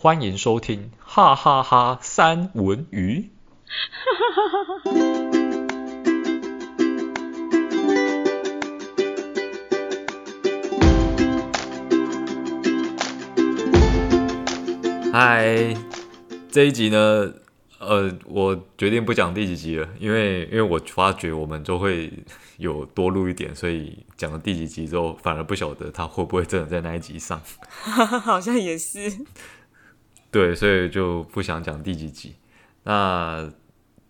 欢迎收听哈哈哈三文鱼。嗨，这一集呢，呃，我决定不讲第几集了，因为因为我发觉我们就会有多录一点，所以讲了第几集之后，反而不晓得他会不会真的在那一集上。好像也是。对，所以就不想讲第几集。那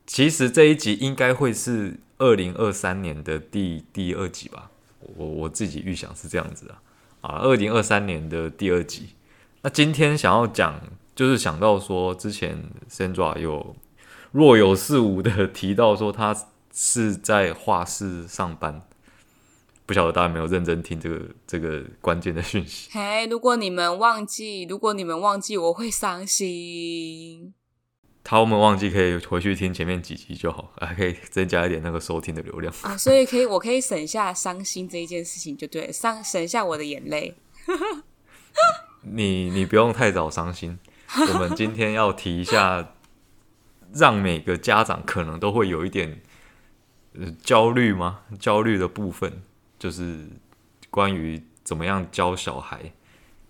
其实这一集应该会是二零二三年的第第二集吧？我我自己预想是这样子啊。啊，二零二三年的第二集。那今天想要讲，就是想到说，之前 Sandra 有若有似无的 提到说，他是在画室上班。不晓得大家有没有认真听这个这个关键的讯息？嘿如果你们忘记，如果你们忘记，我会伤心。他们忘记可以回去听前面几集就好，还可以增加一点那个收听的流量啊。所以可以，我可以省下伤心这一件事情，就对，伤省下我的眼泪。你你不用太早伤心，我们今天要提一下，让每个家长可能都会有一点呃焦虑吗？焦虑的部分就是关于怎么样教小孩，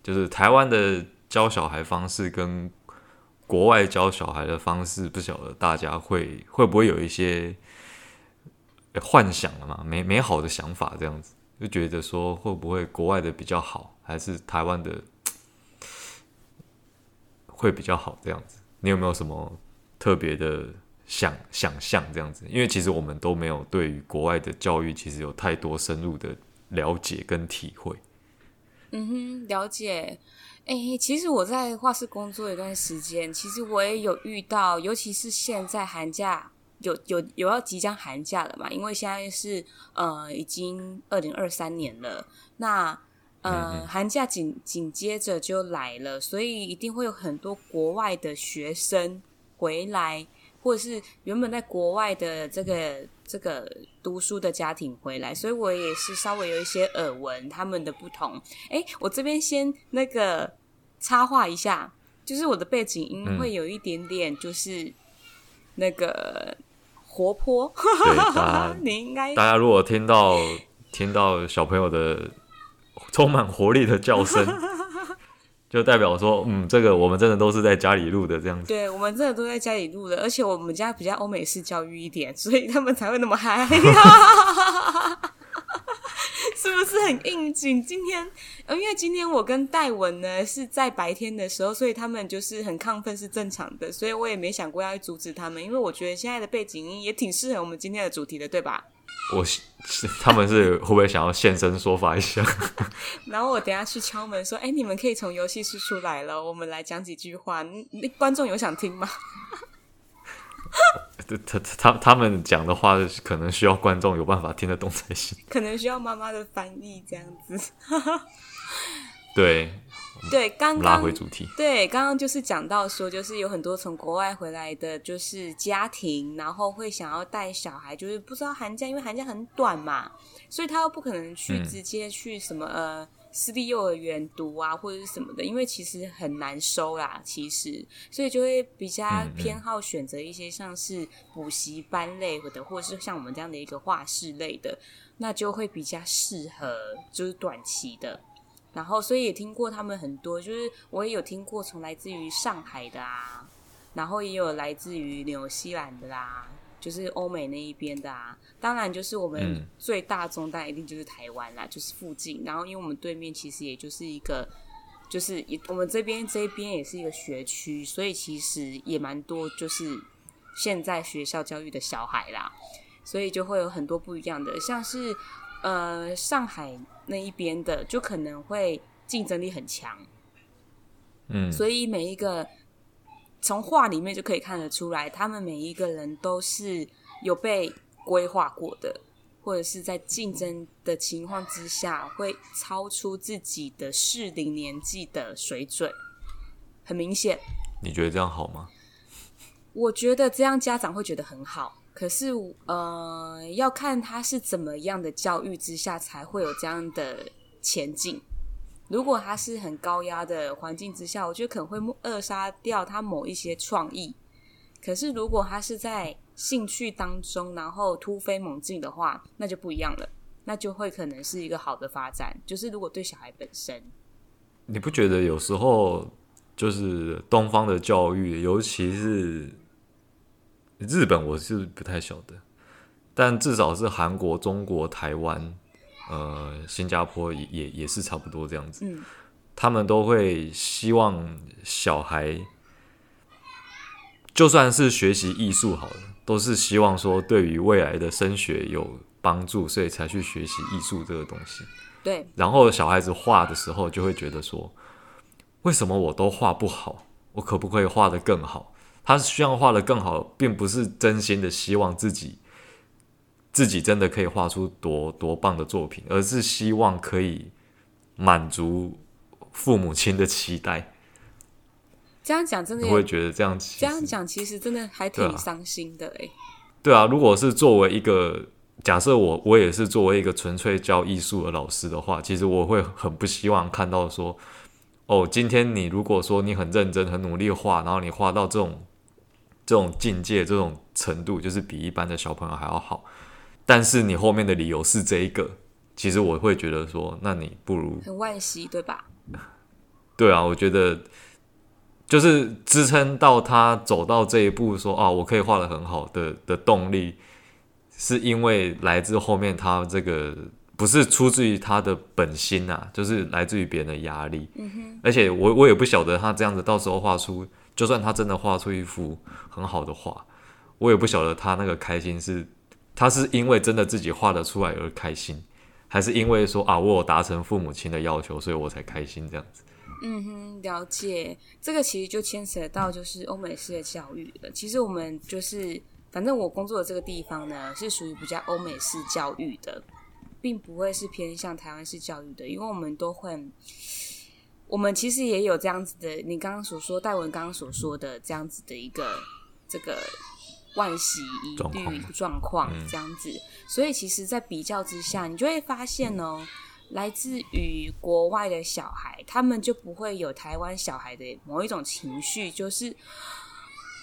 就是台湾的教小孩方式跟国外教小孩的方式，不晓得大家会会不会有一些幻想了嘛？美美好的想法这样子，就觉得说会不会国外的比较好，还是台湾的？会比较好这样子，你有没有什么特别的想想象这样子？因为其实我们都没有对于国外的教育其实有太多深入的了解跟体会。嗯哼，了解。哎，其实我在画室工作一段时间，其实我也有遇到，尤其是现在寒假有有有要即将寒假了嘛，因为现在是呃已经二零二三年了，那。呃，寒假紧紧接着就来了，所以一定会有很多国外的学生回来，或者是原本在国外的这个这个读书的家庭回来，所以我也是稍微有一些耳闻他们的不同。诶，我这边先那个插话一下，就是我的背景音会有一点点，就是那个活泼。对，大家 你应该大家如果听到听到小朋友的。充满活力的叫声，就代表说，嗯，这个我们真的都是在家里录的这样子。对，我们真的都在家里录的，而且我们家比较欧美式教育一点，所以他们才会那么嗨，是不是很应景？今天，因为今天我跟戴文呢是在白天的时候，所以他们就是很亢奋是正常的，所以我也没想过要去阻止他们，因为我觉得现在的背景音也挺适合我们今天的主题的，对吧？我是他们是会不会想要现身说法一下？然后我等下去敲门说：“哎，你们可以从游戏室出来了，我们来讲几句话。”那观众有想听吗？他他他们讲的话可能需要观众有办法听得懂才行，可能需要妈妈的翻译这样子。对。对，刚刚拉回主题。对，刚刚就是讲到说，就是有很多从国外回来的，就是家庭，然后会想要带小孩，就是不知道寒假，因为寒假很短嘛，所以他又不可能去直接去什么、嗯、呃私立幼儿园读啊，或者是什么的，因为其实很难收啦，其实，所以就会比较偏好选择一些像是补习班类的，或者是像我们这样的一个画室类的，那就会比较适合，就是短期的。然后，所以也听过他们很多，就是我也有听过从来自于上海的啊，然后也有来自于纽西兰的啦，就是欧美那一边的啊。当然，就是我们最大宗，但一定就是台湾啦，就是附近。然后，因为我们对面其实也就是一个，就是也我们这边这边也是一个学区，所以其实也蛮多，就是现在学校教育的小孩啦，所以就会有很多不一样的，像是呃上海。那一边的就可能会竞争力很强，嗯，所以每一个从画里面就可以看得出来，他们每一个人都是有被规划过的，或者是在竞争的情况之下会超出自己的适龄年纪的水准，很明显。你觉得这样好吗？我觉得这样家长会觉得很好。可是，呃，要看他是怎么样的教育之下才会有这样的前进。如果他是很高压的环境之下，我觉得可能会扼杀掉他某一些创意。可是如果他是在兴趣当中，然后突飞猛进的话，那就不一样了，那就会可能是一个好的发展。就是如果对小孩本身，你不觉得有时候就是东方的教育，尤其是日本，我是不太晓得，但至少是韩国、中国、台湾。呃，新加坡也也也是差不多这样子，嗯，他们都会希望小孩，就算是学习艺术好了，都是希望说对于未来的升学有帮助，所以才去学习艺术这个东西。对。然后小孩子画的时候，就会觉得说，为什么我都画不好？我可不可以画得更好？他希望画的更好，并不是真心的希望自己。自己真的可以画出多多棒的作品，而是希望可以满足父母亲的期待。这样讲真的，你会觉得这样这样讲其实真的还挺伤心的哎。对啊，如果是作为一个假设，我我也是作为一个纯粹教艺术的老师的话，其实我会很不希望看到说，哦，今天你如果说你很认真、很努力画，然后你画到这种这种境界、这种程度，就是比一般的小朋友还要好。但是你后面的理由是这一个，其实我会觉得说，那你不如很惋惜，对吧？对啊，我觉得就是支撑到他走到这一步说，说啊，我可以画的很好的的动力，是因为来自后面他这个不是出自于他的本心啊，就是来自于别人的压力。嗯哼。而且我我也不晓得他这样子到时候画出，就算他真的画出一幅很好的画，我也不晓得他那个开心是。他是因为真的自己画得出来而开心，还是因为说啊，我有达成父母亲的要求，所以我才开心这样子？嗯哼，了解。这个其实就牵扯到就是欧美式的教育了。其实我们就是，反正我工作的这个地方呢，是属于比较欧美式教育的，并不会是偏向台湾式教育的，因为我们都会，我们其实也有这样子的，你刚刚所说，戴文刚刚所说的这样子的一个这个。万喜一律状况这样子，嗯，所以其实，在比较之下，你就会发现哦，来自于国外的小孩，他们就不会有台湾小孩的某一种情绪，就是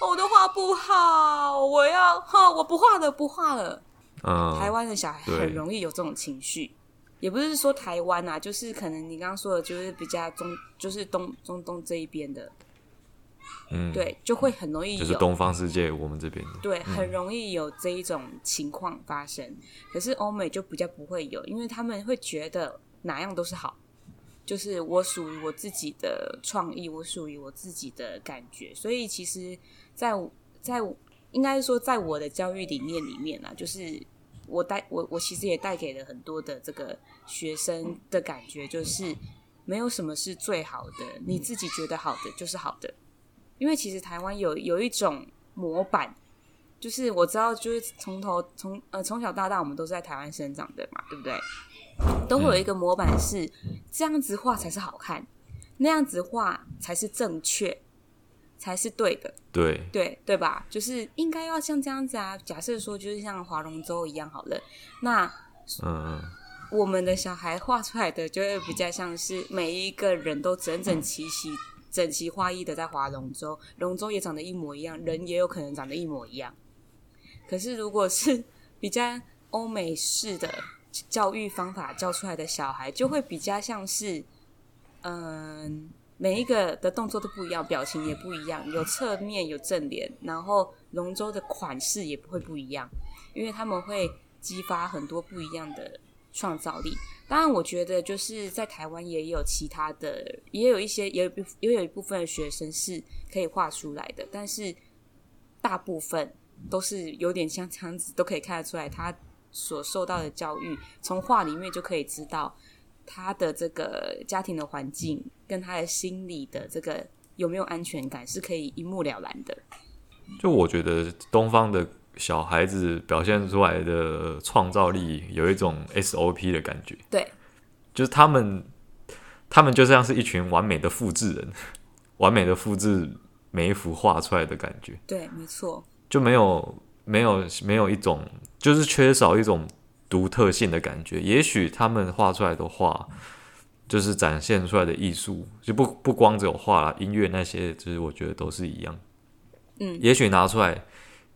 我的画不好，我要哈，我不画了，不画了。嗯，台湾的小孩很容易有这种情绪，也不是说台湾啊，就是可能你刚刚说的，就是比较中，就是东中东这一边的。嗯，对，就会很容易有，就是东方世界我们这边的，对，很容易有这一种情况发生。嗯。可是欧美就比较不会有，因为他们会觉得哪样都是好，就是我属于我自己的创意，我属于我自己的感觉。所以其实在，在在应该是说，在我的教育理念里面啊，就是我带我我其实也带给了很多的这个学生的感觉，就是没有什么是最好的，你自己觉得好的就是好的。因为其实台湾有有一种模板，就是我知道，就是从头从呃从小到大，我们都是在台湾生长的嘛，对不对？都会有一个模板是这样子画才是好看，那样子画才是正确，才是对的，对对对吧？就是应该要像这样子啊。假设说就是像划龙舟一样好了，那嗯，我们的小孩画出来的就会比较像是每一个人都整整齐齐。整齐划一的在划龙舟，龙舟也长得一模一样，人也有可能长得一模一样。可是如果是 比较欧美式的教育方法教出来的小孩，就会比较像是，嗯，每一个的动作都不一样，表情也不一样，有侧面有正脸，然后龙舟的款式也不会不一样，因为他们会激发很多不一样的创造力。当然，我觉得就是在台湾也有其他的，也有一些，也有也有一部分的学生是可以画出来的，但是大部分都是有点像这样子，都可以看得出来他所受到的教育，从画里面就可以知道他的这个家庭的环境跟他的心理的这个有没有安全感，是可以一目了然的。就我觉得东方的。小孩子表现出来的创造力有一种 SOP 的感觉，对，就是他们，他们就像是一群完美的复制人，完美的复制每一幅画出来的感觉，对，没错，就没有没有没有一种，就是缺少一种独特性的感觉。也许他们画出来的画就是展现出来的艺术，就不不光只有画啦，音乐那些，就是我觉得都是一样。嗯，也许拿出来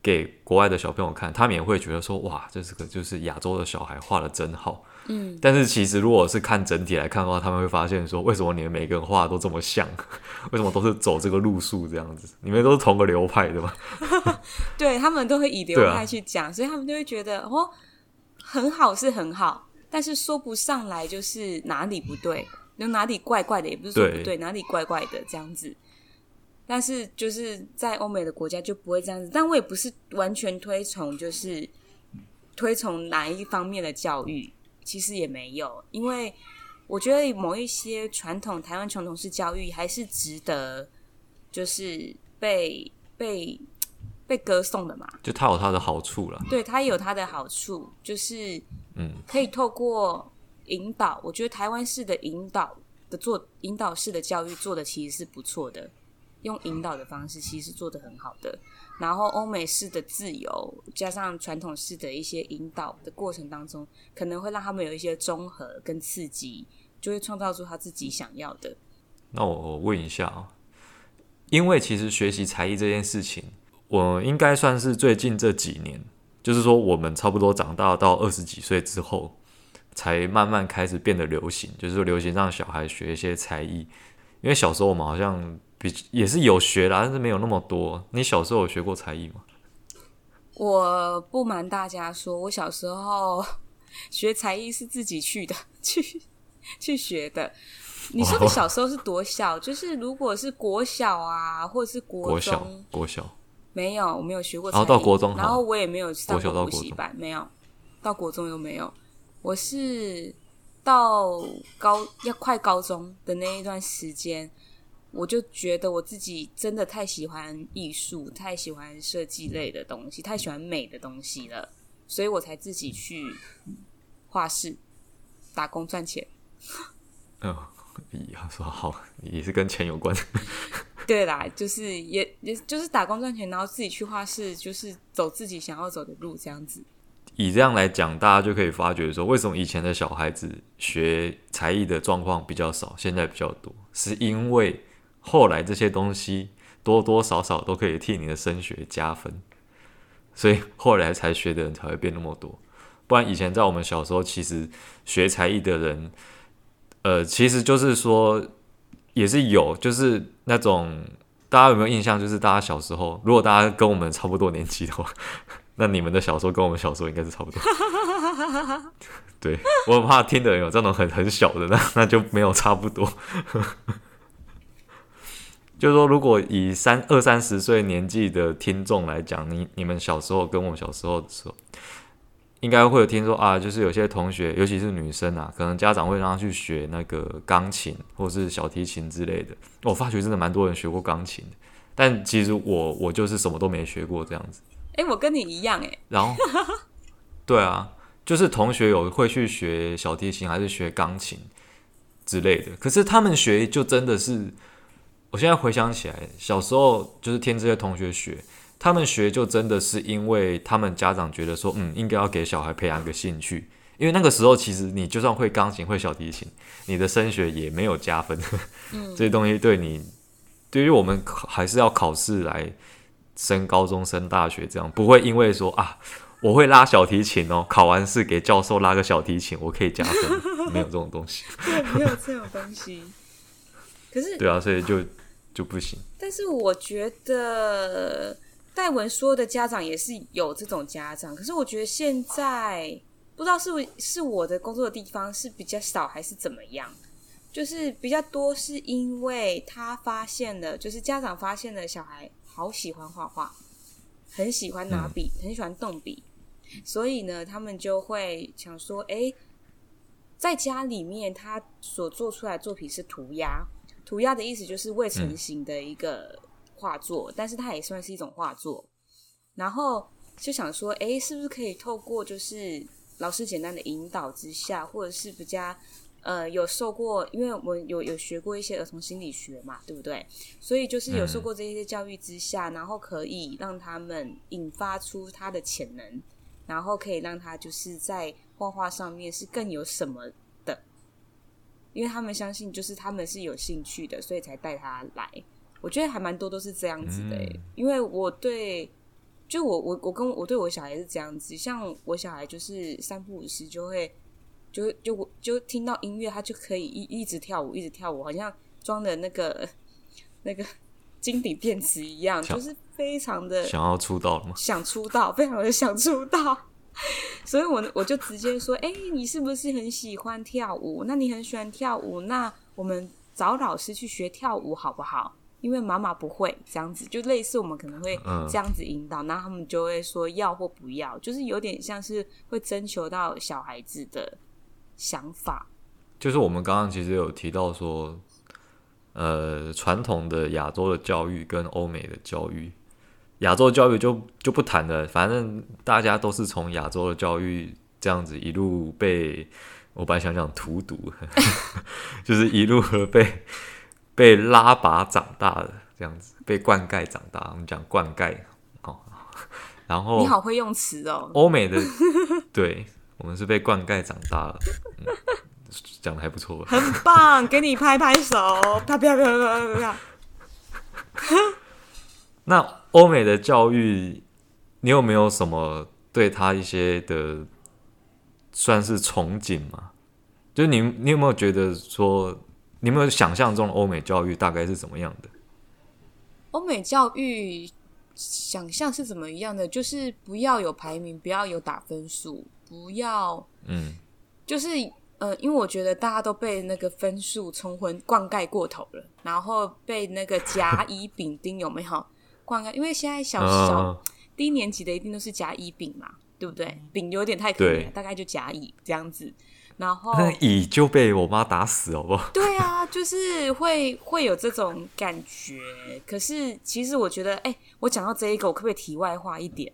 给国外的小朋友看，他们也会觉得说，哇，这是个就是亚洲的小孩画的真好。嗯，但是其实如果是看整体来看的话，他们会发现说，为什么你们每个人画的都这么像？为什么都是走这个路数这样子？你们都是同个流派的吗？对，他们都会以流派去讲，啊、所以他们就会觉得哦，很好是很好。但是说不上来，就是哪里不对，有哪里怪怪的，也不是说不对，对哪里怪怪的这样子。但是就是在欧美的国家就不会这样子。但我也不是完全推崇，就是推崇哪一方面的教育，其实也没有，因为我觉得某一些传统台湾传统式教育还是值得，就是被被被歌颂的嘛。就它有它的好处了，对，它有它的好处，就是。嗯，可以透过引导，我觉得台湾式的引导的做引导式的教育做的其实是不错的，用引导的方式其实做的很好的。然后欧美式的自由加上传统式的一些引导的过程当中，可能会让他们有一些综合跟刺激，就会创造出他自己想要的。那我问一下啊，因为其实学习才艺这件事情，我应该算是最近这几年。就是说，我们差不多长大到二十几岁之后，才慢慢开始变得流行。就是说，流行让小孩学一些才艺，因为小时候我们好像比也是有学啦，但是没有那么多。你小时候有学过才艺吗？我不瞒大家说，我小时候学才艺是自己去的，去 去学的。你说的小时候是多小？哦、就是如果是国小啊，或者是国中，国小，国小。没有，我没有学过。然后到国中，然后我也没有上过补习班，没有。到国中又没有。我是到高要快高中的那一段时间，我就觉得我自己真的太喜欢艺术，太喜欢设计类的东西，太喜欢美的东西了，所以我才自己去画室打工赚钱。嗯 他说好，也是跟钱有关。对啦，就是也也就是打工赚钱，然后自己去画室，就是走自己想要走的路，这样子。以这样来讲，大家就可以发觉说，为什么以前的小孩子学才艺的状况比较少，现在比较多，是因为后来这些东西多多少少都可以替你的升学加分，所以后来才学的人才会变那么多。不然以前在我们小时候，其实学才艺的人，呃，其实就是说。也是有，就是那种大家有没有印象？就是大家小时候，如果大家跟我们差不多年纪的话，那你们的小时候跟我们小时候应该是差不多。对，我很怕听的人有这种很很小的，那那就没有差不多。就是说，如果以三二三十岁年纪的听众来讲，你你们小时候跟我们小时候的时候。应该会有听说啊，就是有些同学，尤其是女生啊，可能家长会让她去学那个钢琴或是小提琴之类的。我发觉真的蛮多人学过钢琴，但其实我我就是什么都没学过这样子。诶，我跟你一样诶。然后，对啊，就是同学有会去学小提琴还是学钢琴之类的，可是他们学就真的是，我现在回想起来，小时候就是听这些同学学。他们学就真的是因为他们家长觉得说，嗯，应该要给小孩培养个兴趣，因为那个时候其实你就算会钢琴、会小提琴，你的升学也没有加分。嗯，这些东西对你，对于我们还是要考试来升高中、升大学，这样不会因为说啊，我会拉小提琴哦，考完试给教授拉个小提琴，我可以加分，没有这种东西。对，没有这种东西。可是，对啊，所以就就不行。但是我觉得。戴文说的家长也是有这种家长，可是我觉得现在不知道是不是我的工作的地方是比较少还是怎么样，就是比较多是因为他发现了，就是家长发现了小孩好喜欢画画，很喜欢拿笔，很喜欢动笔，所以呢，他们就会想说，诶，在家里面他所做出来的作品是涂鸦，涂鸦的意思就是未成型的一个。画作，但是它也算是一种画作。然后就想说，诶，是不是可以透过就是老师简单的引导之下，或者是比较呃有受过，因为我们有有学过一些儿童心理学嘛，对不对？所以就是有受过这些教育之下，嗯、然后可以让他们引发出他的潜能，然后可以让他就是在画画上面是更有什么的。因为他们相信就是他们是有兴趣的，所以才带他来。我觉得还蛮多都是这样子的、欸，嗯、因为我对，就我我我跟我对我小孩是这样子，像我小孩就是三不五时就会就就就，就听到音乐，他就可以一一直跳舞，一直跳舞，好像装的那个那个金顶电池一样，就是非常的想要出道了吗？想出道，非常的想出道，所以我我就直接说，哎、欸，你是不是很喜欢跳舞？那你很喜欢跳舞，那我们找老师去学跳舞好不好？因为妈妈不会这样子，就类似我们可能会这样子引导，那、嗯、他们就会说要或不要，就是有点像是会征求到小孩子的想法。就是我们刚刚其实有提到说，呃，传统的亚洲的教育跟欧美的教育，亚洲教育就就不谈了，反正大家都是从亚洲的教育这样子一路被，我本来想讲荼毒，就是一路被。被拉拔长大的这样子，被灌溉长大。我们讲灌溉哦，然后你好会用词哦。欧美的，对，我们是被灌溉长大了，嗯、讲的还不错，很棒，给你拍拍手，啪啪啪啪啪啪。那欧美的教育，你有没有什么对他一些的算是憧憬吗？就是你，你有没有觉得说？你有没有想象中的欧美教育大概是怎么样的？欧美教育想象是怎么样的？就是不要有排名，不要有打分数，不要嗯，就是呃，因为我觉得大家都被那个分数冲昏、灌溉过头了，然后被那个甲乙丙丁有没有灌溉？因为现在小小低年级的一定都是甲乙丙嘛，对不对？丙有点太可怜，对大概就甲乙这样子。然后那乙就被我妈打死，好不好？对啊，就是会会有这种感觉。可是其实我觉得，哎，我讲到这一个，我可不可以题外话一点？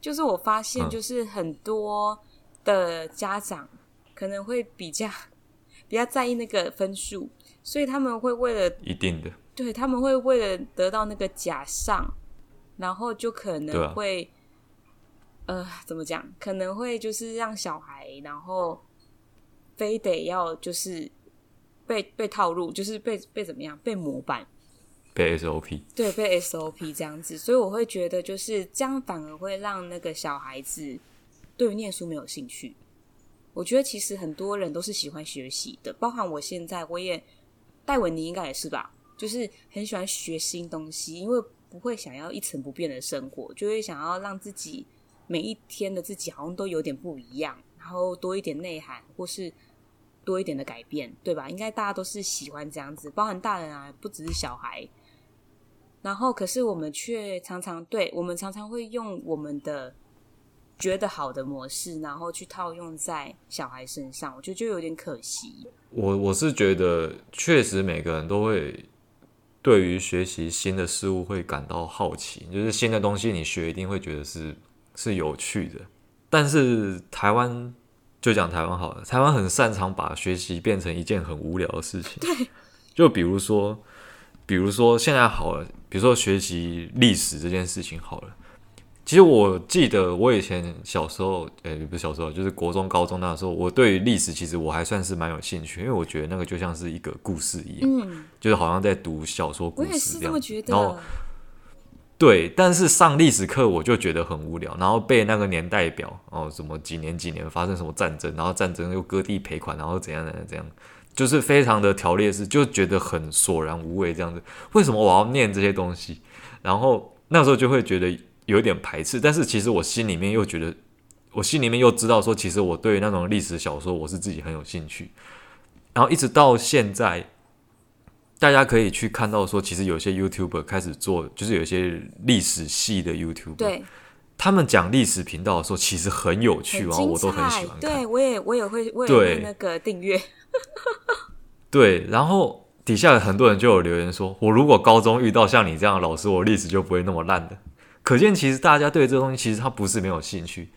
就是我发现，就是很多的家长可能会比较 比较在意那个分数，所以他们会为了一定的，对，他们会为了得到那个假上，然后就可能会、啊、呃，怎么讲？可能会就是让小孩，然后。非得要就是被被套路，就是被被怎么样？被模板，被 SOP，对，被 SOP 这样子，所以我会觉得就是这样，反而会让那个小孩子对于念书没有兴趣。我觉得其实很多人都是喜欢学习的，包含我现在，我也戴文你应该也是吧，就是很喜欢学新东西，因为不会想要一成不变的生活，就会想要让自己每一天的自己好像都有点不一样。然后多一点内涵，或是多一点的改变，对吧？应该大家都是喜欢这样子，包含大人啊，不只是小孩。然后，可是我们却常常对，我们常常会用我们的觉得好的模式，然后去套用在小孩身上，我觉得就有点可惜。我我是觉得，确实每个人都会对于学习新的事物会感到好奇，就是新的东西你学一定会觉得是是有趣的。但是台湾就讲台湾好了，台湾很擅长把学习变成一件很无聊的事情。对，就比如说，比如说现在好了，比如说学习历史这件事情好了。其实我记得我以前小时候，哎，不是小时候，就是国中、高中那时候，我对于历史其实我还算是蛮有兴趣，因为我觉得那个就像是一个故事一样，嗯，就是好像在读小说故事这样。我也是这么觉得。然后对，但是上历史课我就觉得很无聊，然后背那个年代表哦，什么几年几年发生什么战争，然后战争又割地赔款，然后怎样怎样怎样，就是非常的条列式，就觉得很索然无味这样子。为什么我要念这些东西？然后那时候就会觉得有点排斥，但是其实我心里面又觉得，我心里面又知道说，其实我对那种历史小说我是自己很有兴趣，然后一直到现在。大家可以去看到说，其实有些 YouTuber 开始做，就是有些历史系的 YouTuber，对，他们讲历史频道的时候，其实很有趣，然后我都很喜欢看。对，我也我也会，我也会那个订阅。对，然后底下很多人就有留言说，我如果高中遇到像你这样的老师，我历史就不会那么烂的。可见，其实大家对这个东西，其实他不是没有兴趣，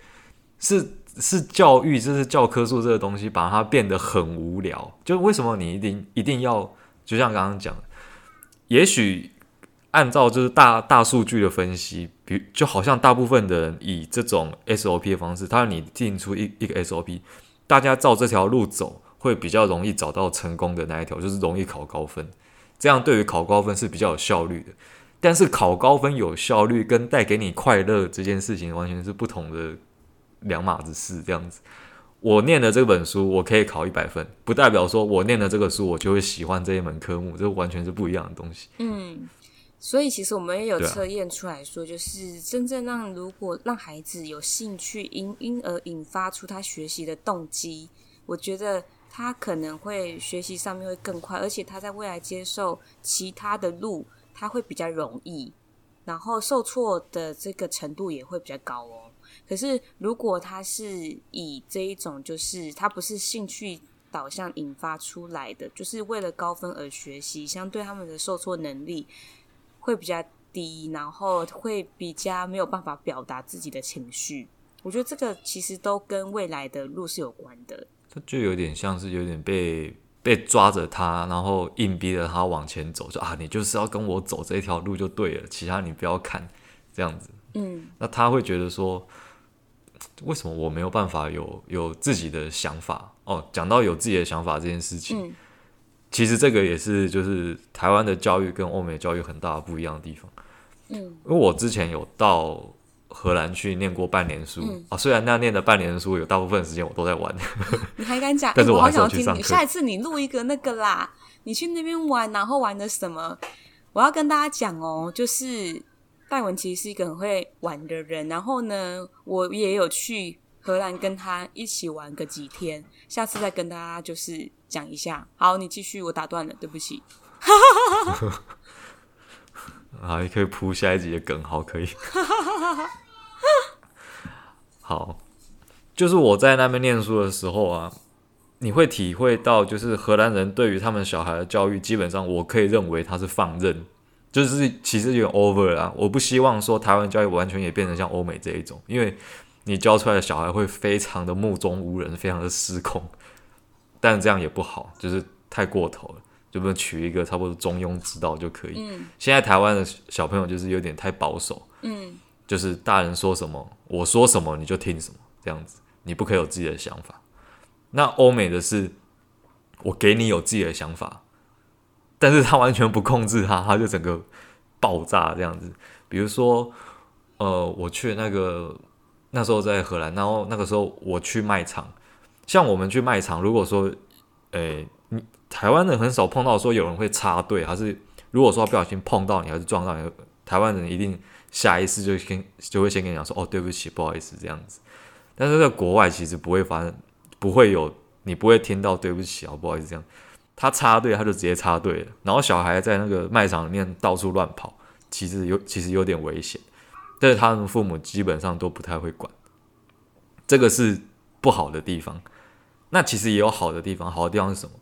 是是教育，就是教科书这个东西，把它变得很无聊。就为什么你一定一定要？就像刚刚讲，也许按照就是大大数据的分析，比就好像大部分的人以这种 SOP 的方式，他让你定出一一个 SOP，大家照这条路走会比较容易找到成功的那一条，就是容易考高分。这样对于考高分是比较有效率的。但是考高分有效率跟带给你快乐这件事情完全是不同的两码子事。这样子，我念的这本书我可以考一百分，不代表说我念的这个书我就会喜欢这一门科目，这完全是不一样的东西。嗯。所以其实我们也有测验出来说，就是真正让如果让孩子有兴趣，因因而引发出他学习的动机，我觉得他可能会学习上面会更快，而且他在未来接受其他的路，他会比较容易，然后受挫的这个程度也会比较高哦。可是如果他是以这一种，就是他不是兴趣导向引发出来的，就是为了高分而学习，相对他们的受挫能力。会比较低，然后会比较没有办法表达自己的情绪。我觉得这个其实都跟未来的路是有关的。他就有点像是有点被被抓着他，然后硬逼着他往前走，说啊，你就是要跟我走这一条路就对了，其他你不要看这样子。嗯，那他会觉得说，为什么我没有办法有有自己的想法？哦，讲到有自己的想法这件事情。嗯其实这个也是，就是台湾的教育跟欧美教育很大不一样的地方。嗯，因为我之前有到荷兰去念过半年书啊、虽然那念的半年书有大部分时间我都在玩。你还敢讲？但是我还是要去上课。下一次你录一个那个啦，你去那边玩，然后玩的什么？我要跟大家讲哦，就是戴文其实是一个很会玩的人，然后呢，我也有去荷兰跟他一起玩个几天，下次再跟大家就是。讲一下，好，你继续，我打断了，对不起。好，也可以铺下一集的梗，好，可以。好，就是我在那边念书的时候啊，你会体会到，就是荷兰人对于他们小孩的教育，基本上我可以认为他是放任，就是其实有点 over 啊。我不希望说台湾教育完全也变成像欧美这一种，因为你教出来的小孩会非常的目中无人，非常的失控。但这样也不好，就是太过头了，就不能取一个差不多中庸之道就可以。嗯，现在台湾的小朋友就是有点太保守，嗯，就是大人说什么，我说什么你就听什么，这样子，你不可以有自己的想法。那欧美的是，我给你有自己的想法，但是他完全不控制他，他就整个爆炸这样子。比如说，呃，我去那个那时候在荷兰，然后那个时候我去卖场。像我们去卖场，如果说，诶、你台湾人很少碰到说有人会插队，还是如果说不小心碰到你，还是撞到你，台湾人一定下意识就先就会先跟你讲说，哦，对不起，不好意思这样子。但是在国外其实不会发生，不会有你不会听到对不起啊，不好意思这样。他插队他就直接插队了，然后小孩在那个卖场里面到处乱跑，其实有其实有点危险，但是他们父母基本上都不太会管，这个是不好的地方。那其实也有好的地方，好的地方是什么？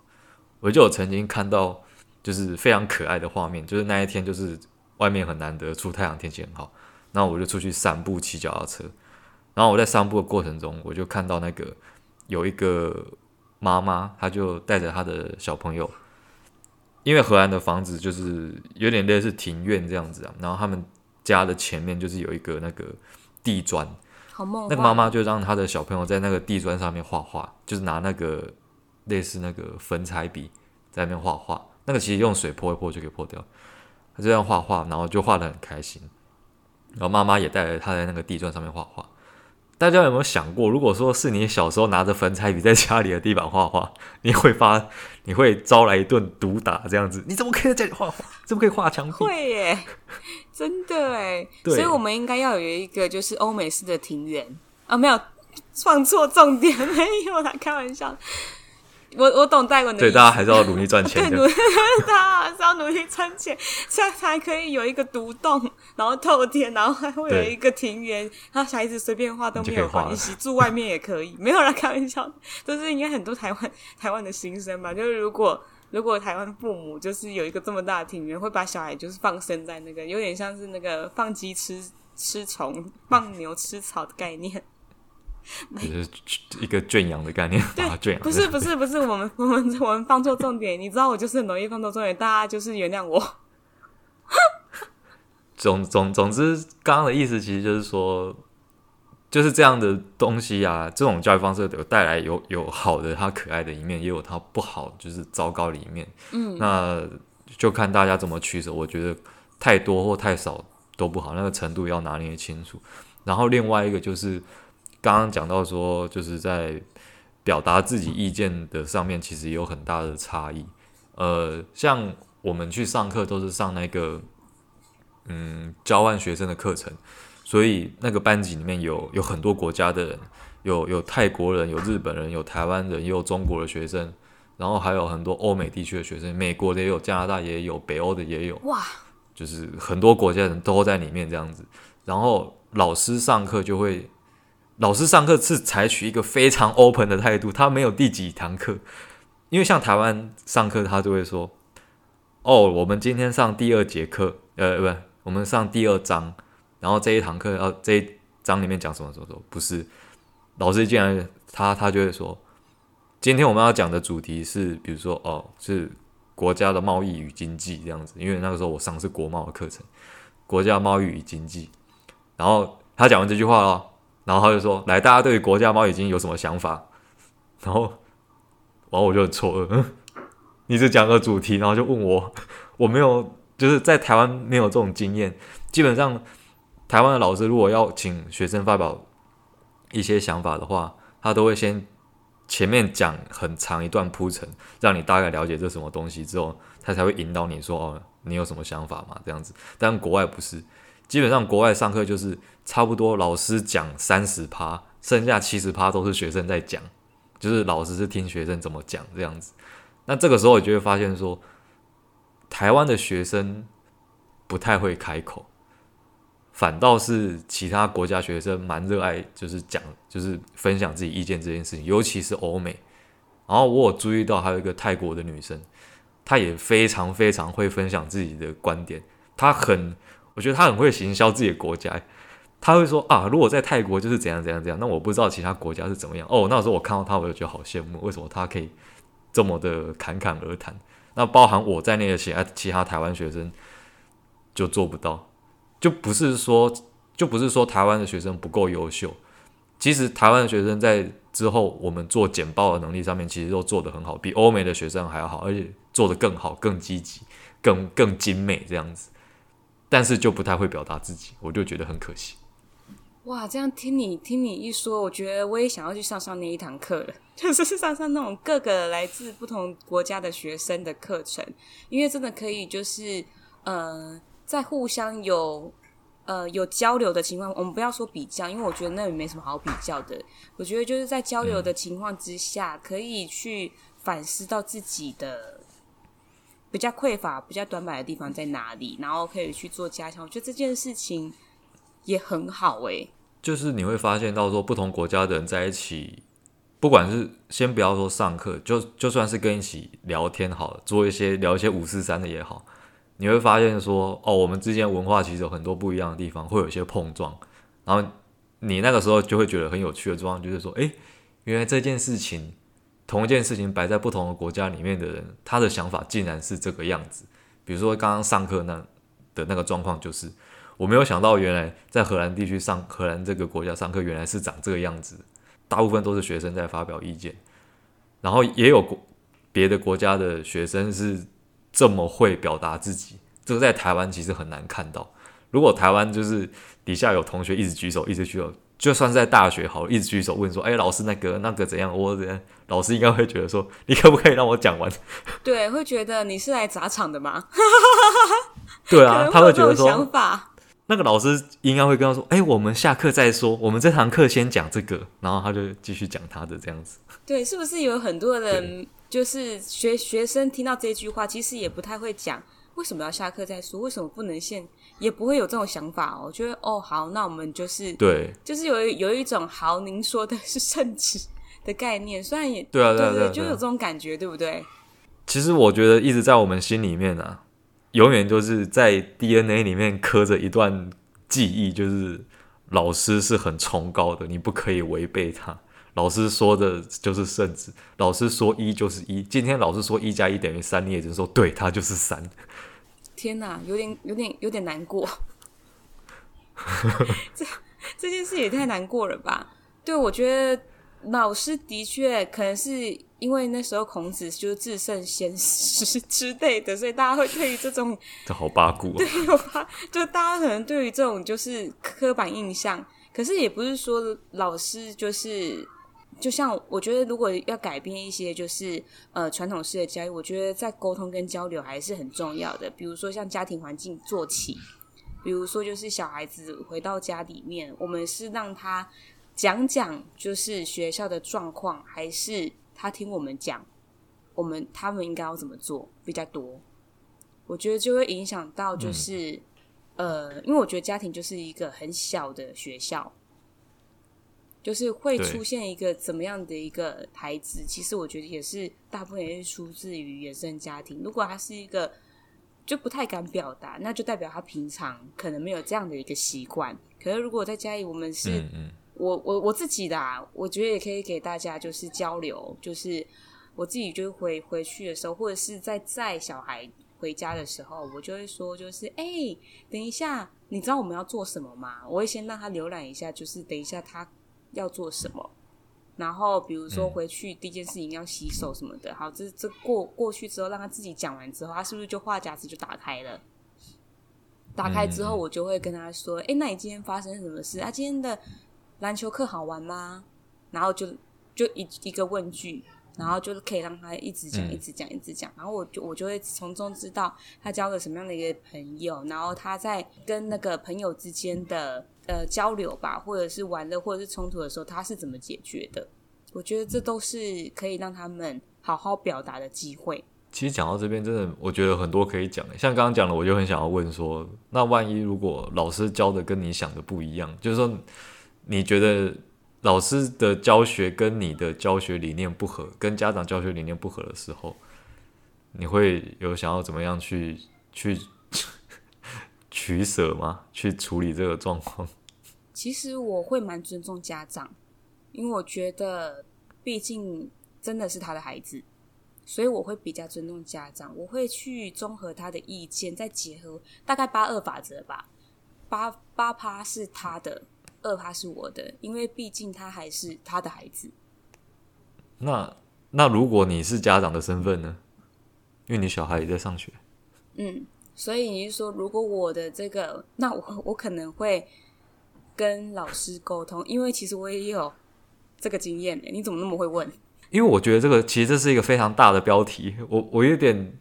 我就有曾经看到，就是非常可爱的画面，就是那一天就是外面很难得出太阳，天气很好，然后我就出去散步骑脚踏车，然后我在散步的过程中，我就看到那个有一个妈妈，她就带着她的小朋友，因为荷兰的房子就是有点类似庭院这样子啊，然后他们家的前面就是有一个那个地砖。那个妈妈就让她的小朋友在那个地砖上面画画，就是拿那个类似那个粉彩笔在那边画画。那个其实用水泼一泼就可以泼掉。她就这样画画，然后就画的很开心。然后妈妈也带着她在那个地砖上面画画。大家有没有想过，如果说是你小时候拿着粉彩笔在家里的地板画画，你会发，你会招来一顿毒打这样子？你怎么可以在家里画画？怎么可以画墙壁？会耶，真的哎。所以我们应该要有一个就是欧美式的庭园啊，没有，放错重点，没有啦，开玩笑。我我懂戴文的意思，对，大家还是要努力赚钱。对，努力，大家还是要努力赚钱，这样才可以有一个独栋，然后透天，然后还会有一个庭园，然后小孩子随便画都没有关系，住外面也可以。没有人开玩笑，就 是应该很多台湾台湾的新生吧？就是如果如果台湾父母就是有一个这么大的庭园，会把小孩就是放生在那个，有点像是那个放鸡吃吃虫，放牛吃草的概念。就是 一个圈养的概念，对，圈养不是不是不是，我们我们我们放错重点，你知道我就是很容易放错重点，大家就是原谅我。总总总之，刚刚的意思其实就是说，就是这样的东西啊，这种教育方式有带来有有好的，它可爱的一面，也有它不好，就是糟糕的一面。嗯，那就看大家怎么取舍。我觉得太多或太少都不好，那个程度要拿捏清楚。然后另外一个就是刚刚讲到说，就是在表达自己意见的上面，其实有很大的差异。呃，像我们去上课都是上那个嗯交换学生的课程。所以那个班级里面有有很多国家的人，有有泰国人，有日本人，有台湾人，也有中国的学生，然后还有很多欧美地区的学生，美国的也有，加拿大也有，北欧的也有，哇，就是很多国家的人都在里面这样子。然后老师上课就会，老师上课是采取一个非常 open 的态度，他没有第几堂课，因为像台湾上课他就会说，哦，我们今天上第二节课，呃，不，我们上第二章。然后这一堂课要这一章里面讲什么什么什么？不是，老师竟然他他就会说，今天我们要讲的主题是，比如说哦，是国家的贸易与经济这样子。因为那个时候我上的是国贸的课程，国家贸易与经济。然后他讲完这句话了，然后他就说，来，大家对于国家猫已经有什么想法？然后，然后我就很错愕，嗯，你只讲个主题，然后就问我，我没有，就是在台湾没有这种经验，基本上。台湾的老师如果要请学生发表一些想法的话，他都会先前面讲很长一段铺陈，让你大概了解这什么东西之后，他才会引导你说：“哦，你有什么想法嘛？”这样子。但国外不是，基本上国外上课就是差不多老师讲三十趴，剩下七十趴都是学生在讲，就是老师是听学生怎么讲这样子。那这个时候你就会发现说，台湾的学生不太会开口。反倒是其他国家学生蛮热爱，就是讲，就是分享自己意见这件事情，尤其是欧美。然后我有注意到还有一个泰国的女生，她也非常非常会分享自己的观点。她很，我觉得他很会行销自己的国家。他会说啊，如果在泰国就是怎样怎样怎样，那我不知道其他国家是怎么样。哦，那时候我看到他，我就觉得好羡慕，为什么他可以这么的侃侃而谈？那包含我在内的其他其他台湾学生就做不到。就不是说，就不是说台湾的学生不够优秀，其实台湾的学生在之后我们做简报的能力上面，其实都做得很好，比欧美的学生还要好，而且做得更好、更积极、更更精美这样子。但是就不太会表达自己，我就觉得很可惜。哇，这样听你听你一说，我觉得我也想要去上上那一堂课了，就是上上那种各个来自不同国家的学生的课程，因为真的可以就是呃。在互相有呃有交流的情况，我们不要说比较，因为我觉得那也没什么好比较的。我觉得就是在交流的情况之下，可以去反思到自己的比较匮乏、比较短板的地方在哪里，然后可以去做加强。我觉得这件事情也很好诶、就是你会发现到说，不同国家的人在一起，不管是先不要说上课，就就算是跟一起聊天好了，做一些聊一些五四三的也好。你会发现说，哦，我们之间文化其实有很多不一样的地方，会有一些碰撞。然后你那个时候就会觉得很有趣的状况，就是说，诶，原来这件事情，同一件事情摆在不同的国家里面的人，他的想法竟然是这个样子。比如说刚刚上课那的那个状况，就是我没有想到，原来在荷兰地区上荷兰这个国家上课，原来是长这个样子。大部分都是学生在发表意见，然后也有国别的国家的学生是。这么会表达自己，这个在台湾其实很难看到。如果台湾就是底下有同学一直举手，一直举手，就算是在大学好，一直举手问说：“哎，老师那个那个怎样？”我怎样？老师应该会觉得说：“你可不可以让我讲完？”对，会觉得你是来砸场的吗？对啊，他会觉得说想法。那个老师应该会跟他说：“哎，我们下课再说，我们这堂课先讲这个。”然后他就继续讲他的这样子。对，是不是有很多人？就是学学生听到这句话，其实也不太会讲为什么要下课再说，为什么不能现，也不会有这种想法哦。我觉得哦，好，那我们就是对，就是有有一种好，您说的是圣旨的概念，虽然也对啊，对啊，对，就有这种感觉，对不对？其实我觉得一直在我们心里面啊，永远就是在 DNA 里面刻着一段记忆，就是老师是很崇高的，你不可以违背他。老师说的就是圣旨，老师说一就是一。今天老师说一加一等于三，你也只能说对，它就是三。天哪，有点有点有点难过。这这件事也太难过了吧？对，我觉得老师的确可能是因为那时候孔子就是至圣先师之类的，所以大家会对于这种 这好八股啊，对？就大家可能对于这种就是刻板印象，可是也不是说老师就是。就像我觉得，如果要改变一些就是呃传统式的教育，我觉得在沟通跟交流还是很重要的。比如说像家庭环境做起，比如说就是小孩子回到家里面，我们是让他讲讲就是学校的状况，还是他听我们讲，我们他们应该要怎么做比较多？我觉得就会影响到就是、嗯、呃，因为我觉得家庭就是一个很小的学校。就是会出现一个怎么样的一个孩子，其实我觉得也是大部分也是出自于原生家庭。如果他是一个就不太敢表达，那就代表他平常可能没有这样的一个习惯。可是如果在家里，我们是，嗯嗯我我我自己的啊，我觉得也可以给大家就是交流，就是我自己就回回去的时候，或者是在载小孩回家的时候，我就会说，就是哎、欸，等一下，你知道我们要做什么吗？我会先让他浏览一下，就是等一下他。要做什么？然后比如说回去第一件事情要洗手什么的。嗯、好，这这过过去之后，让他自己讲完之后，他是不是就话匣子就打开了？打开之后，我就会跟他说：“哎、嗯，那你今天发生什么事啊？今天的篮球课好玩吗？”然后就就一一个问句，然后就可以让他一直讲，一直讲，一直讲。然后我就我就会从中知道他交了什么样的一个朋友，然后他在跟那个朋友之间的。呃，交流吧，或者是玩乐，或者是冲突的时候，他是怎么解决的？我觉得这都是可以让他们好好表达的机会。其实讲到这边，真的我觉得很多可以讲。像刚刚讲的，我就很想要问说，那万一如果老师教的跟你想的不一样，就是说你觉得老师的教学跟你的教学理念不合，跟家长教学理念不合的时候，你会有想要怎么样去去？取舍吗？去处理这个状况？其实我会蛮尊重家长，因为我觉得毕竟真的是他的孩子，所以我会比较尊重家长。我会去综合他的意见，再结合大概八二法则吧。八八趴是他的，二趴是我的，因为毕竟他还是他的孩子。那那如果你是家长的身份呢？因为你小孩也在上学。嗯。所以你是说，如果我的这个，那我我可能会跟老师沟通，因为其实我也有这个经验。你怎么那么会问？因为我觉得这个其实这是一个非常大的标题，我我有点，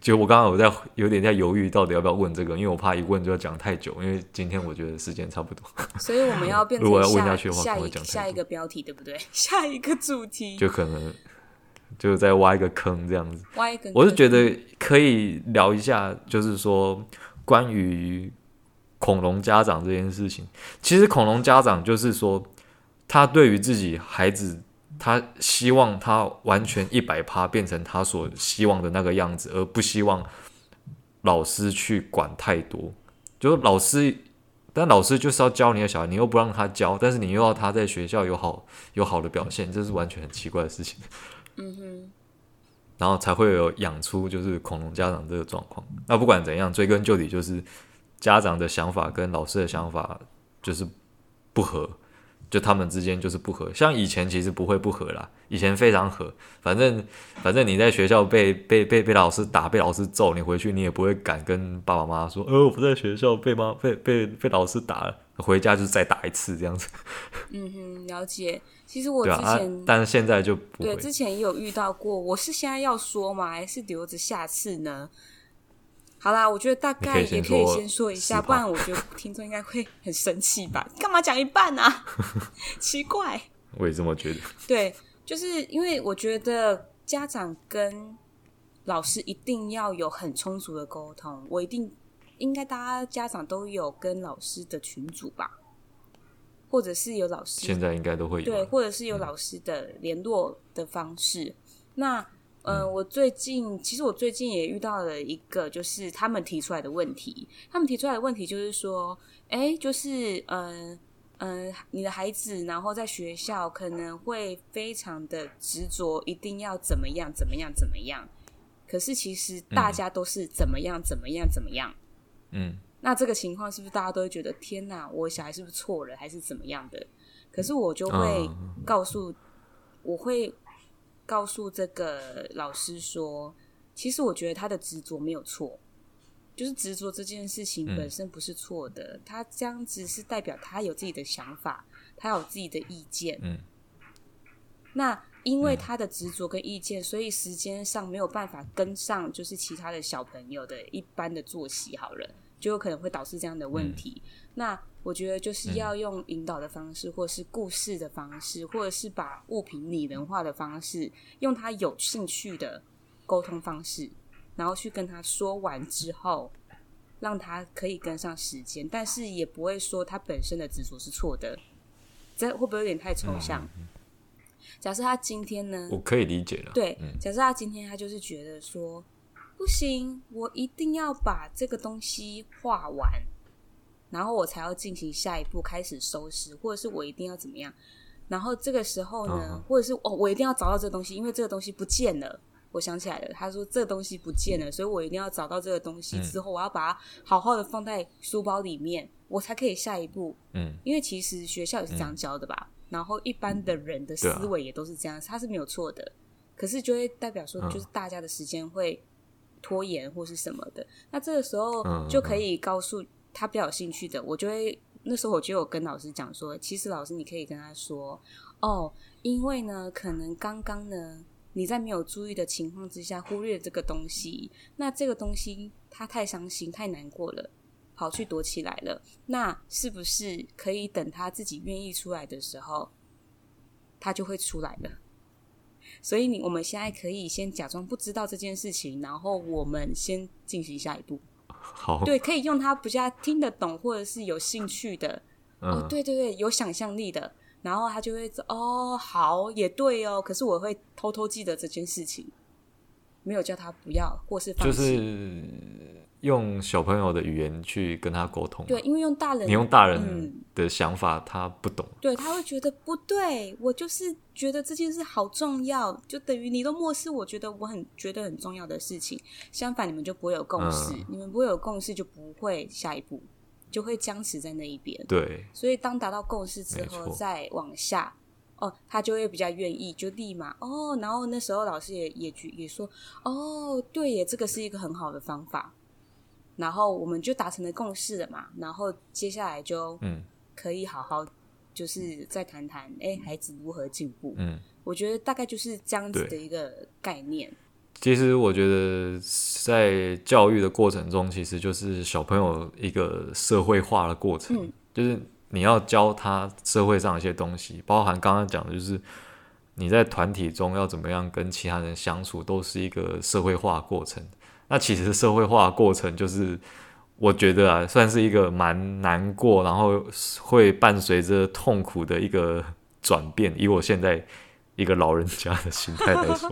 就我刚刚我在有点在犹豫，到底要不要问这个，因为我怕一问就要讲太久。因为今天我觉得时间差不多，所以我们要变成 如果要问下去的话，下可能会讲。下一个标题对不对？下一个主题就可能。就在挖一个坑这样子，挖一个。我是觉得可以聊一下，就是说关于恐龙家长这件事情。其实恐龙家长就是说，他对于自己孩子，他希望他完全一百趴变成他所希望的那个样子，而不希望老师去管太多。就是老师，但老师就是要教你的小孩，你又不让他教，但是你又要他在学校有好有好的表现，这是完全很奇怪的事情。嗯哼，然后才会有养出就是恐龙家长这个状况。那不管怎样，追根究底就是家长的想法跟老师的想法就是不合，就他们之间就是不合。像以前其实不会不合啦，以前非常合。反正反正你在学校被被被被老师打，被老师揍，你回去你也不会敢跟爸爸妈妈说，呃，我不在学校被妈被被被老师打了，回家就再打一次这样子。嗯哼，了解。其实我之前，啊、但是现在就不会。对，之前也有遇到过。我是现在要说吗？还是留着下次呢？好啦，我觉得大概也可以先说一下，不然我觉得听众应该会很生气吧？干嘛讲一半啊？奇怪。我也这么觉得。对，就是因为我觉得家长跟老师一定要有很充足的沟通。我一定应该大家家长都有跟老师的群组吧？或者是有老师，现在应该都会有对，或者是有老师的联络的方式。嗯、那呃，我最近其实我最近也遇到了一个，就是他们提出来的问题。他们提出来的问题就是说，哎，就是嗯嗯、呃呃，你的孩子然后在学校可能会非常的执着，一定要怎么样怎么样怎么样。可是其实大家都是怎么样怎么样怎么样。嗯。那这个情况是不是大家都会觉得天哪，我小孩是不是错了，还是怎么样的？可是我就会告诉，嗯、我会告诉这个老师说，其实我觉得他的执着没有错，就是执着这件事情本身不是错的，嗯、他这样子是代表他有自己的想法，他有自己的意见。嗯，那。因为他的执着跟意见，所以时间上没有办法跟上，就是其他的小朋友的一般的作息，好了，就有可能会导致这样的问题。嗯、那我觉得就是要用引导的方式，或者是故事的方式，或者是把物品拟人化的方式，用他有兴趣的沟通方式，然后去跟他说完之后，让他可以跟上时间，但是也不会说他本身的执着是错的。这会不会有点太抽象？假设他今天呢，我可以理解了。对，嗯、假设他今天他就是觉得说，不行，我一定要把这个东西画完，然后我才要进行下一步开始收拾，或者是我一定要怎么样。然后这个时候呢，啊、或者是哦，我一定要找到这个东西，因为这个东西不见了。我想起来了，他说这个东西不见了，所以我一定要找到这个东西之后，嗯、我要把它好好的放在书包里面，我才可以下一步。嗯，因为其实学校也是这样教的吧。嗯然后一般的人的思维也都是这样，他是没有错的，可是就会代表说，就是大家的时间会拖延或是什么的。那这个时候就可以告诉他比较有兴趣的，我就会那时候我就有跟老师讲说，其实老师你可以跟他说，哦，因为呢，可能刚刚呢你在没有注意的情况之下忽略这个东西，那这个东西他太伤心太难过了。跑去躲起来了，那是不是可以等他自己愿意出来的时候，他就会出来了？所以你我们现在可以先假装不知道这件事情，然后我们先进行下一步。好，对，可以用他比较听得懂或者是有兴趣的，嗯、哦，对对对，有想象力的，然后他就会说哦，好，也对哦。可是我会偷偷记得这件事情，没有叫他不要或是放弃。就是用小朋友的语言去跟他沟通，对，因为用大人，你用大人的想法，他不懂，对，他会觉得不对，我就是觉得这件事好重要，就等于你都漠视，我觉得我很觉得很重要的事情。相反，你们就不会有共识，嗯、你们不会有共识，就不会下一步，就会僵持在那一边。对，所以当达到共识之后，再往下，哦，他就会比较愿意，就立马哦，然后那时候老师也也也说，哦，对耶，这个是一个很好的方法。然后我们就达成了共识了嘛，然后接下来就可以好好就是再谈谈，哎、嗯，孩子如何进步？嗯，我觉得大概就是这样子的一个概念。其实我觉得在教育的过程中，其实就是小朋友一个社会化的过程，嗯、就是你要教他社会上一些东西，包含刚刚讲的，就是你在团体中要怎么样跟其他人相处，都是一个社会化的过程。那其实社会化的过程，就是我觉得啊，算是一个蛮难过，然后会伴随着痛苦的一个转变。以我现在一个老人家的心态来说，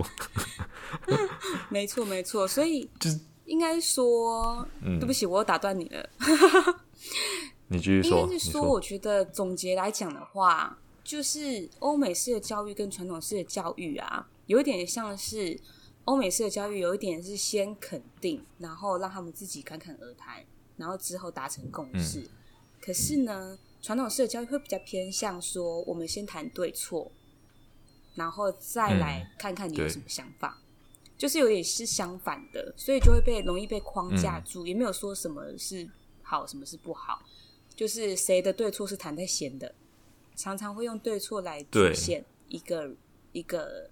没错没错，所以就是应该说，嗯、对不起，我又打断你了。你继续说。应该是说，我觉得总结来讲的话，就是欧美式的教育跟传统式的教育啊，有一点像是。欧美式的教育有一点是先肯定，然后让他们自己侃侃而谈，然后之后达成共识。嗯、可是呢，传统式的教育会比较偏向说，我们先谈对错，然后再来看看你有什么想法，嗯、就是有点是相反的，所以就会被容易被框架住，嗯、也没有说什么是好，什么是不好，就是谁的对错是谈在先的，常常会用对错来局限一个对一个。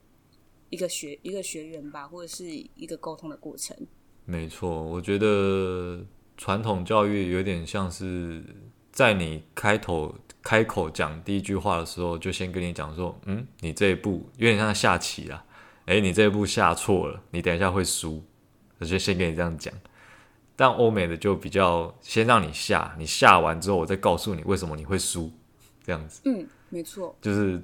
一个学一个学员吧，或者是一个沟通的过程。没错，我觉得传统教育有点像是在你开头开口讲第一句话的时候，就先跟你讲说，嗯，你这一步有点像下棋啊，诶，你这一步下错了，你等一下会输，我就先跟你这样讲。但欧美的就比较先让你下，你下完之后，我再告诉你为什么你会输，这样子。嗯，没错，就是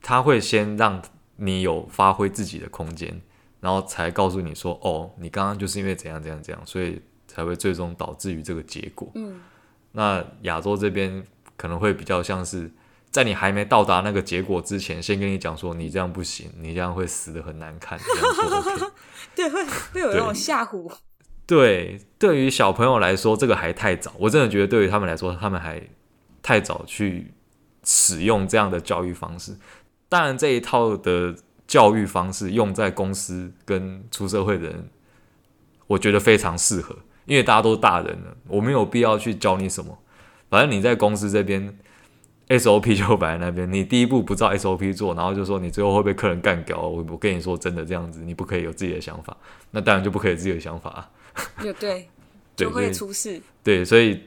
他会先让。你有发挥自己的空间，然后才告诉你说：“哦，你刚刚就是因为怎样怎样怎样，所以才会最终导致于这个结果。”嗯，那亚洲这边可能会比较像是在你还没到达那个结果之前，先跟你讲说：“你这样不行，你这样会死的很难看。”这样说 OK，对，会会有那种吓唬。对，对于小朋友来说，这个还太早。我真的觉得，对于他们来说，他们还太早去使用这样的教育方式。当然，这一套的教育方式用在公司跟出社会的人，我觉得非常适合，因为大家都是大人了，我没有必要去教你什么。反正你在公司这边，SOP 就摆在那边，你第一步不照 SOP 做，然后就说你最后会被客人干掉。我我跟你说真的，这样子你不可以有自己的想法，那当然就不可以有自己的想法啊。就对，就会出事。对，所以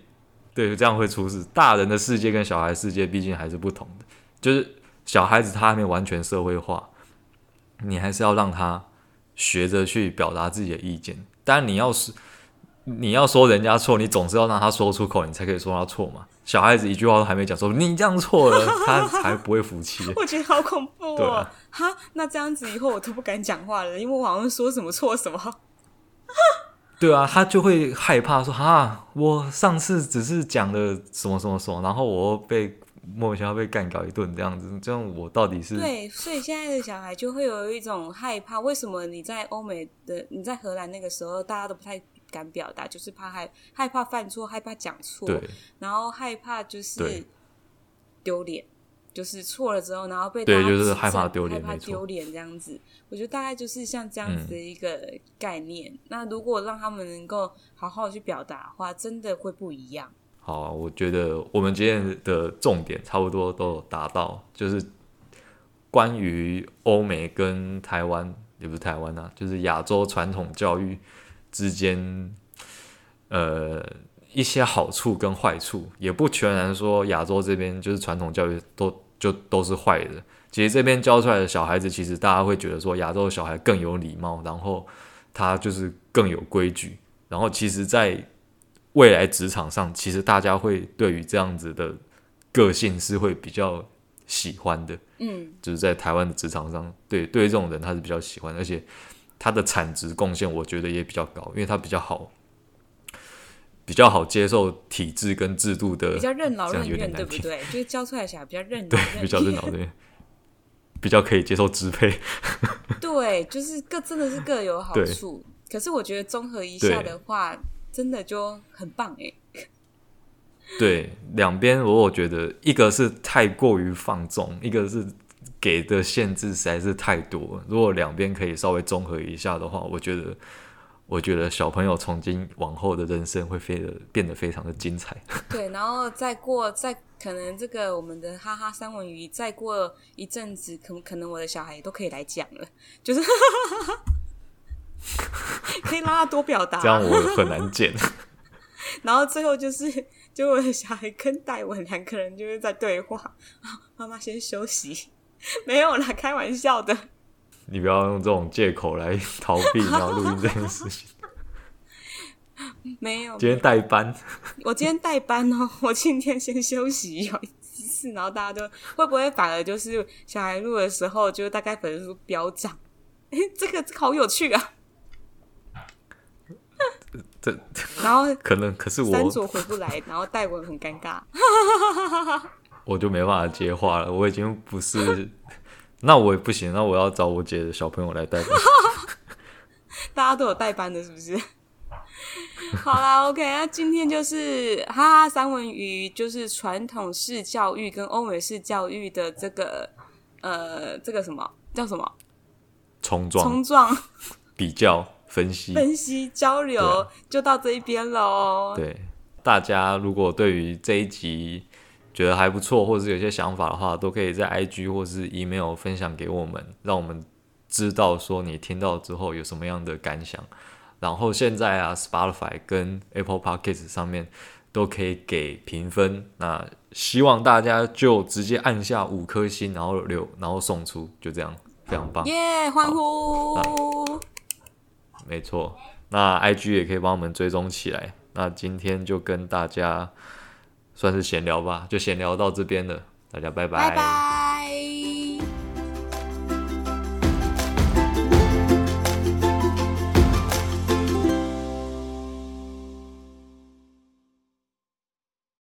对，这样会出事。大人的世界跟小孩世界毕竟还是不同的，就是小孩子他还没完全社会化，你还是要让他学着去表达自己的意见。当然，你要是你要说人家错，你总是要让他说出口，你才可以说他错嘛。小孩子一句话都还没讲，说你这样错了，他才不会服气。我觉得好恐怖哦！啊、哈，那这样子以后我都不敢讲话了，因为我好像说什么错什么。对啊，他就会害怕说哈，我上次只是讲了什么什么什么，然后我被莫名其妙被干搞一顿这样子，这样我到底是？对，所以现在的小孩就会有一种害怕。为什么你在欧美的，你在荷兰那个时候，大家都不太敢表达，就是怕害害怕犯错，害怕讲错，然后害怕就是丢脸。就是错了之后，然后被对，就是害怕丢脸，害怕丢脸这样子。我觉得大概就是像这样子的一个概念。嗯、那如果让他们能够好好去表达的话，真的会不一样。好、啊，我觉得我们今天的重点差不多都达到，就是关于欧美跟台湾，也不是台湾啊，就是亚洲传统教育之间，呃。一些好处跟坏处，也不全然说亚洲这边就是传统教育都就都是坏的。其实这边教出来的小孩子，其实大家会觉得说亚洲的小孩更有礼貌，然后他就是更有规矩。然后其实，在未来职场上，其实大家会对于这样子的个性是会比较喜欢的。嗯，就是在台湾的职场上，对对于这种人他是比较喜欢，而且他的产值贡献我觉得也比较高，因为他比较好。比较好接受体制跟制度的，比较任劳任怨，对不对？就是教出来小孩比较任 对，比较任劳任怨，比较可以接受支配。对，就是各真的是各有好处。可是我觉得综合一下的话，真的就很棒哎。对，两边我我觉得一个是太过于放纵，一个是给的限制实在是太多。如果两边可以稍微综合一下的话，我觉得。我觉得小朋友从今往后的人生会非得变得非常的精彩。对，然后再过再可能这个我们的哈哈三文鱼再过一阵子，可可能我的小孩也都可以来讲了，就是 可以让他多表达，这样我很难剪。然后最后就是，就我的小孩跟戴文两个人就是在对话，妈妈先休息，没有啦，开玩笑的。你不要用这种借口来逃避，然后录音这件事情。没有，今天代班。我今天代班哦，我今天先休息有一次，然后大家都会不会反而就是小孩录的时候，就大概粉丝数飙涨？哎，这个好有趣啊！这然后 可能可是我三组回不来，然后戴文很尴尬，我就没办法接话了，我已经不是。那我也不行，那我要找我姐的小朋友来代班。大家都有代班的，是不是？好啦，OK，那今天就是哈哈三文鱼，就是传统式教育跟欧美式教育的这个呃，这个什么叫什么？冲撞，冲撞，比较分析，分析交流，啊、就到这一边喽。对，大家如果对于这一集。觉得还不错，或者是有些想法的话，都可以在 IG 或是 email 分享给我们，让我们知道说你听到之后有什么样的感想。然后现在啊，Spotify 跟 Apple Podcast 上面都可以给评分，那希望大家就直接按下五颗星，然后留，然后送出，就这样，非常棒，耶！Yeah, 欢呼！没错，那 IG 也可以帮我们追踪起来。那今天就跟大家。算是闲聊吧，就闲聊到这边了，大家拜拜。